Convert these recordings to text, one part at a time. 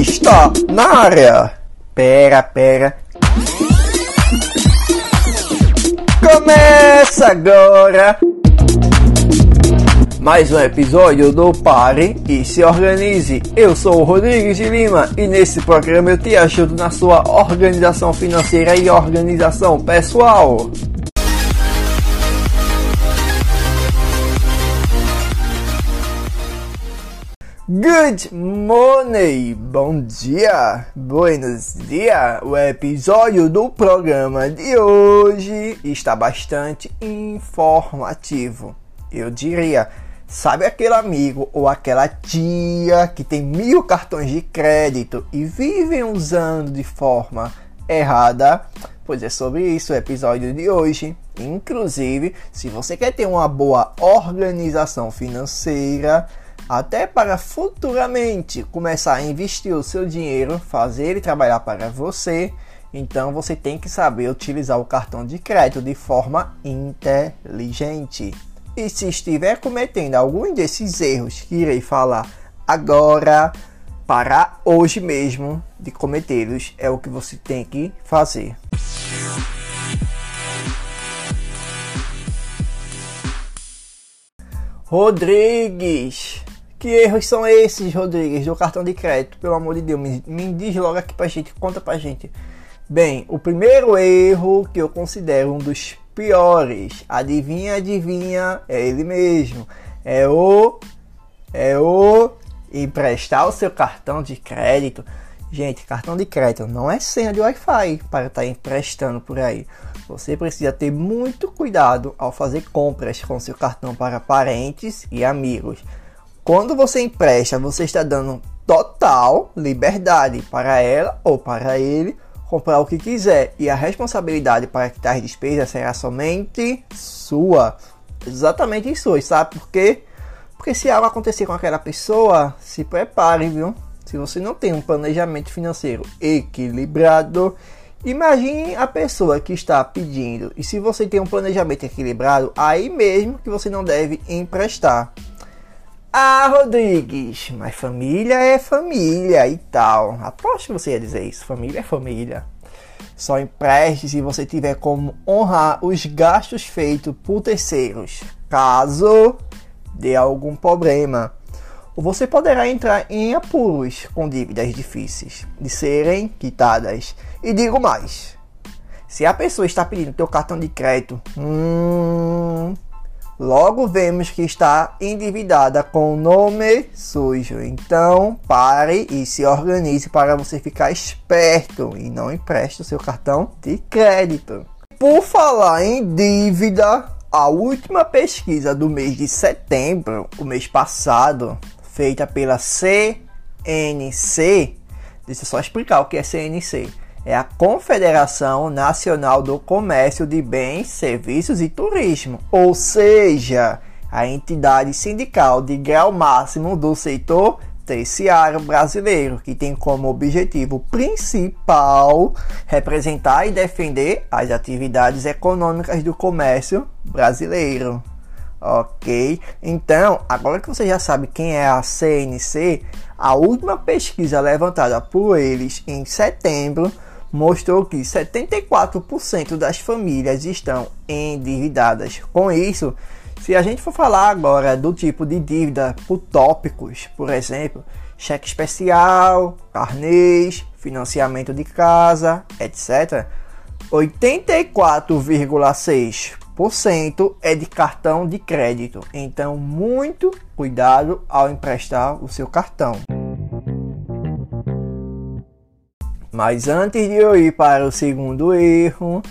Está na área. Pera, pera. Começa agora mais um episódio do Pare e se organize. Eu sou o Rodrigues de Lima e nesse programa eu te ajudo na sua organização financeira e organização pessoal. Good morning, bom dia, buenos dias. O episódio do programa de hoje está bastante informativo. Eu diria, sabe aquele amigo ou aquela tia que tem mil cartões de crédito e vivem usando de forma errada? Pois é sobre isso o episódio de hoje. Inclusive, se você quer ter uma boa organização financeira, até para futuramente começar a investir o seu dinheiro, fazer ele trabalhar para você, então você tem que saber utilizar o cartão de crédito de forma inteligente. E se estiver cometendo algum desses erros que irei falar agora, parar hoje mesmo de cometê-los é o que você tem que fazer. Rodrigues que erros são esses, Rodrigues, do cartão de crédito? Pelo amor de Deus, me, me diz logo aqui pra gente, conta pra gente. Bem, o primeiro erro que eu considero um dos piores, adivinha, adivinha, é ele mesmo. É o é o emprestar o seu cartão de crédito. Gente, cartão de crédito não é senha de Wi-Fi para estar tá emprestando por aí. Você precisa ter muito cuidado ao fazer compras com seu cartão para parentes e amigos. Quando você empresta, você está dando total liberdade para ela ou para ele comprar o que quiser e a responsabilidade para quitar as despesas será somente sua. Exatamente sua, sabe por quê? Porque se algo acontecer com aquela pessoa, se prepare, viu? Se você não tem um planejamento financeiro equilibrado, imagine a pessoa que está pedindo. E se você tem um planejamento equilibrado, aí mesmo que você não deve emprestar. Ah, Rodrigues, mas família é família e tal. Aposto que você ia dizer isso. Família é família. Só empreste se você tiver como honrar os gastos feitos por terceiros, caso dê algum problema. Ou você poderá entrar em apuros com dívidas difíceis de serem quitadas. E digo mais: se a pessoa está pedindo teu cartão de crédito, hum, Logo vemos que está endividada com o nome sujo. Então pare e se organize para você ficar esperto e não empreste o seu cartão de crédito. Por falar em dívida, a última pesquisa do mês de setembro, o mês passado, feita pela CNC, deixa eu só explicar o que é CNC é a Confederação Nacional do Comércio de Bens, Serviços e Turismo, ou seja, a entidade sindical de grau máximo do setor terciário brasileiro, que tem como objetivo principal representar e defender as atividades econômicas do comércio brasileiro. Ok? Então, agora que você já sabe quem é a CNC, a última pesquisa levantada por eles em setembro mostrou que 74% das famílias estão endividadas. Com isso, se a gente for falar agora do tipo de dívida por tópicos, por exemplo, cheque especial, carnês, financiamento de casa, etc., 84,6% é de cartão de crédito. Então, muito cuidado ao emprestar o seu cartão. Mas antes de eu ir para o segundo erro,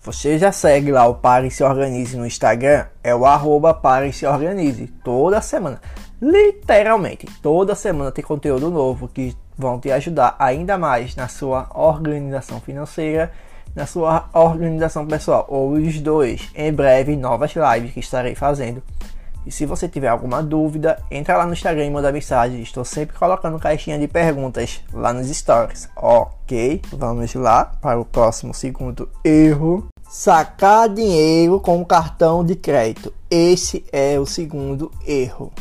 você já segue lá o Pare Se Organize no Instagram, é o arroba Pare Se Organize, toda semana. Literalmente, toda semana tem conteúdo novo que vão te ajudar ainda mais na sua organização financeira, na sua organização pessoal, ou os dois. Em breve, novas lives que estarei fazendo e se você tiver alguma dúvida, entra lá no Instagram e manda mensagem. Estou sempre colocando caixinha de perguntas lá nos stories. Ok, vamos lá para o próximo segundo erro. Sacar dinheiro com cartão de crédito. Esse é o segundo erro.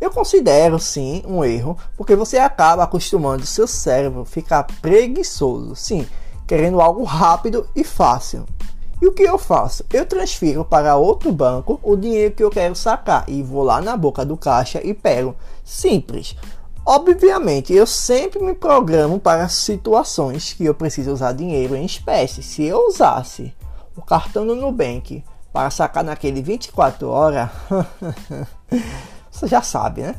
Eu considero sim um erro, porque você acaba acostumando seu cérebro a ficar preguiçoso, sim, querendo algo rápido e fácil. E o que eu faço? Eu transfiro para outro banco o dinheiro que eu quero sacar e vou lá na boca do caixa e pego. Simples. Obviamente, eu sempre me programo para situações que eu preciso usar dinheiro em espécie. Se eu usasse o cartão do Nubank para sacar naquele 24 horas, você já sabe, né?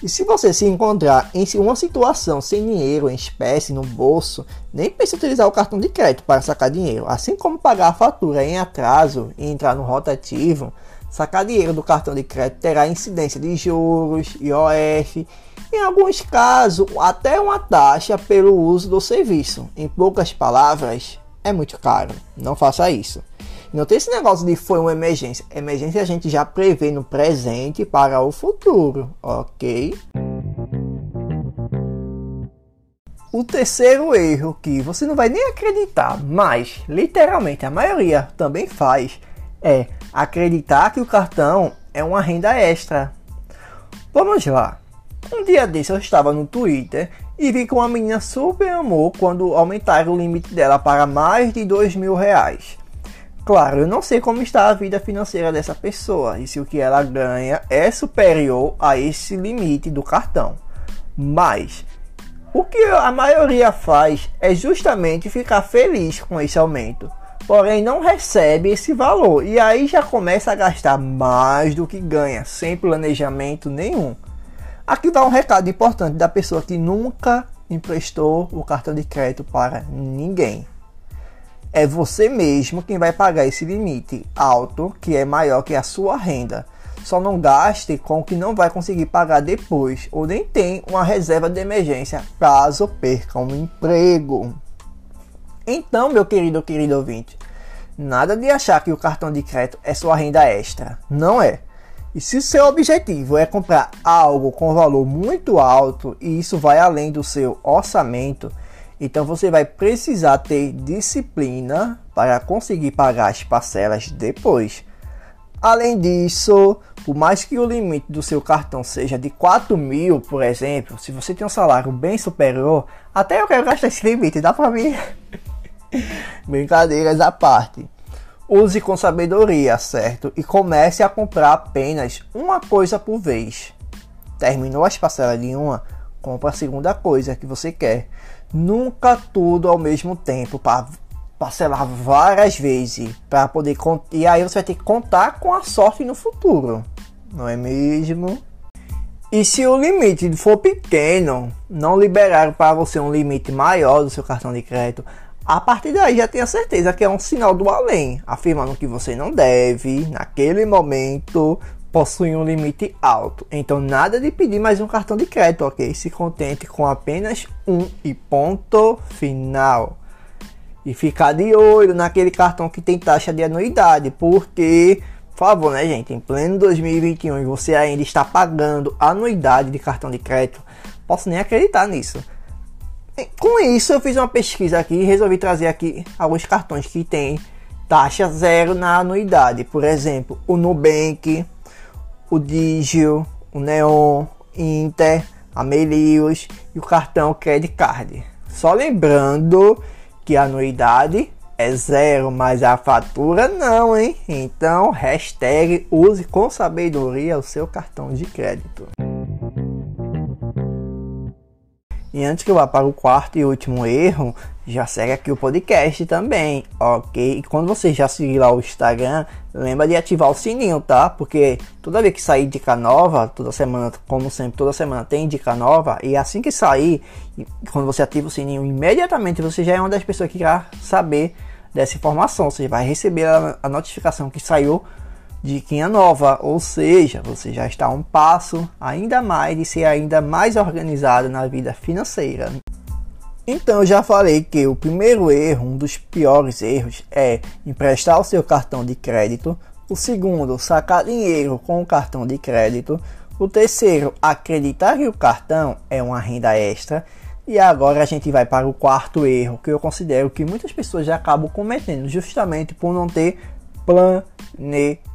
E se você se encontrar em uma situação sem dinheiro em espécie no bolso, nem pense utilizar o cartão de crédito para sacar dinheiro. Assim como pagar a fatura em atraso e entrar no rotativo, sacar dinheiro do cartão de crédito terá incidência de juros, IOF, em alguns casos até uma taxa pelo uso do serviço. Em poucas palavras, é muito caro. Não faça isso. Não tem esse negócio de foi uma emergência. Emergência a gente já prevê no presente para o futuro, ok? O terceiro erro que você não vai nem acreditar, mas literalmente a maioria também faz, é acreditar que o cartão é uma renda extra. Vamos lá. Um dia desse eu estava no Twitter e vi que uma menina super amou quando aumentaram o limite dela para mais de dois mil reais. Claro, eu não sei como está a vida financeira dessa pessoa e se o que ela ganha é superior a esse limite do cartão. Mas o que a maioria faz é justamente ficar feliz com esse aumento, porém não recebe esse valor e aí já começa a gastar mais do que ganha, sem planejamento nenhum. Aqui dá um recado importante da pessoa que nunca emprestou o cartão de crédito para ninguém é você mesmo quem vai pagar esse limite alto, que é maior que a sua renda. Só não gaste com o que não vai conseguir pagar depois, ou nem tem uma reserva de emergência caso perca um emprego. Então, meu querido querido ouvinte, nada de achar que o cartão de crédito é sua renda extra. Não é. E se seu objetivo é comprar algo com valor muito alto e isso vai além do seu orçamento, então você vai precisar ter disciplina para conseguir pagar as parcelas depois. Além disso, por mais que o limite do seu cartão seja de 4 mil, por exemplo, se você tem um salário bem superior, até eu quero gastar esse limite, dá para mim? Brincadeiras à parte. Use com sabedoria, certo? E comece a comprar apenas uma coisa por vez. Terminou as parcelas de uma, compra a segunda coisa que você quer. Nunca tudo ao mesmo tempo para parcelar várias vezes para poder e aí você vai ter que contar com a sorte no futuro, não é mesmo? E se o limite for pequeno, não liberar para você um limite maior do seu cartão de crédito, a partir daí já tenha certeza que é um sinal do além, afirmando que você não deve, naquele momento, possuem um limite alto. Então nada de pedir mais um cartão de crédito, ok? Se contente com apenas um e ponto final. E ficar de olho naquele cartão que tem taxa de anuidade, porque, por favor, né, gente, em pleno 2021 e você ainda está pagando anuidade de cartão de crédito, posso nem acreditar nisso. Com isso, eu fiz uma pesquisa aqui e resolvi trazer aqui alguns cartões que têm taxa zero na anuidade. Por exemplo, o Nubank, o Digio, o Neon, Inter, a Melius e o cartão Credit Card. Só lembrando que a anuidade é zero, mas a fatura não, hein? Então, hashtag use com sabedoria o seu cartão de crédito. E antes que eu vá para o quarto e último erro, já segue aqui o podcast também, ok? E quando você já seguir lá o Instagram, lembra de ativar o sininho, tá? Porque toda vez que sair dica nova, toda semana, como sempre, toda semana tem dica nova. E assim que sair, quando você ativa o sininho, imediatamente você já é uma das pessoas que irá saber dessa informação. Você vai receber a, a notificação que saiu diquinha nova, ou seja, você já está um passo ainda mais de ser ainda mais organizado na vida financeira. Então eu já falei que o primeiro erro, um dos piores erros, é emprestar o seu cartão de crédito. O segundo, sacar dinheiro com o cartão de crédito. O terceiro, acreditar que o cartão é uma renda extra. E agora a gente vai para o quarto erro, que eu considero que muitas pessoas já acabam cometendo, justamente por não ter planejamento,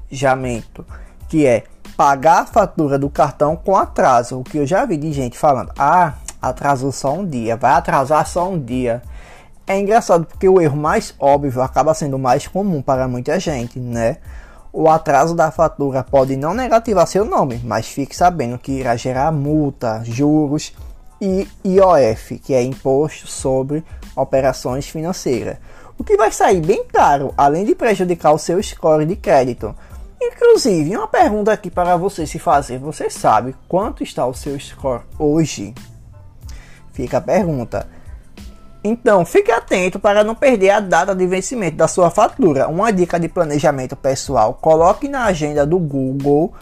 que é pagar a fatura do cartão com atraso. O que eu já vi de gente falando, ah, atrasou só um dia, vai atrasar só um dia. É engraçado porque o erro mais óbvio acaba sendo mais comum para muita gente, né? O atraso da fatura pode não negativar seu nome, mas fique sabendo que irá gerar multa, juros e IOF, que é Imposto sobre Operações Financeiras, o que vai sair bem caro, além de prejudicar o seu score de crédito. Inclusive, uma pergunta aqui para você se fazer: você sabe quanto está o seu score hoje? Fica a pergunta. Então, fique atento para não perder a data de vencimento da sua fatura. Uma dica de planejamento pessoal: coloque na agenda do Google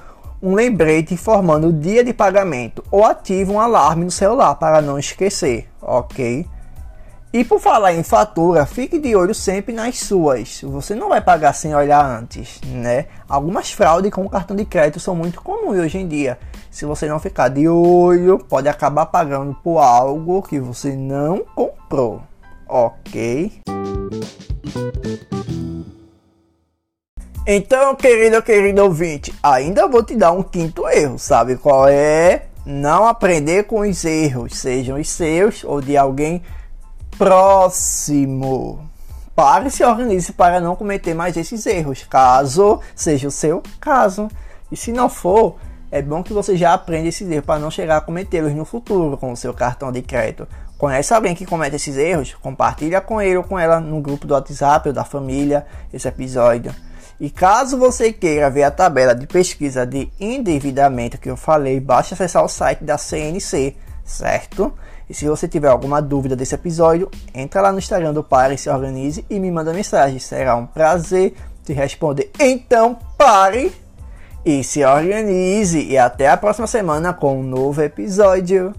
um lembrete informando o dia de pagamento ou ative um alarme no celular para não esquecer, ok? E por falar em fatura, fique de olho sempre nas suas. Você não vai pagar sem olhar antes, né? Algumas fraudes com cartão de crédito são muito comuns hoje em dia. Se você não ficar de olho, pode acabar pagando por algo que você não comprou, ok? Então, querido, querido ouvinte, ainda vou te dar um quinto erro. Sabe qual é? Não aprender com os erros, sejam os seus ou de alguém próximo. Pare e se organize para não cometer mais esses erros, caso seja o seu caso. E se não for, é bom que você já aprenda esses erros para não chegar a cometê-los no futuro com o seu cartão de crédito. Conhece alguém que comete esses erros? Compartilha com ele ou com ela no grupo do WhatsApp ou da família esse episódio. E caso você queira ver a tabela de pesquisa de endividamento que eu falei, basta acessar o site da CNC, certo? E se você tiver alguma dúvida desse episódio, entra lá no Instagram do Pare se organize e me manda mensagem. Será um prazer te responder. Então, pare e se organize. E até a próxima semana com um novo episódio.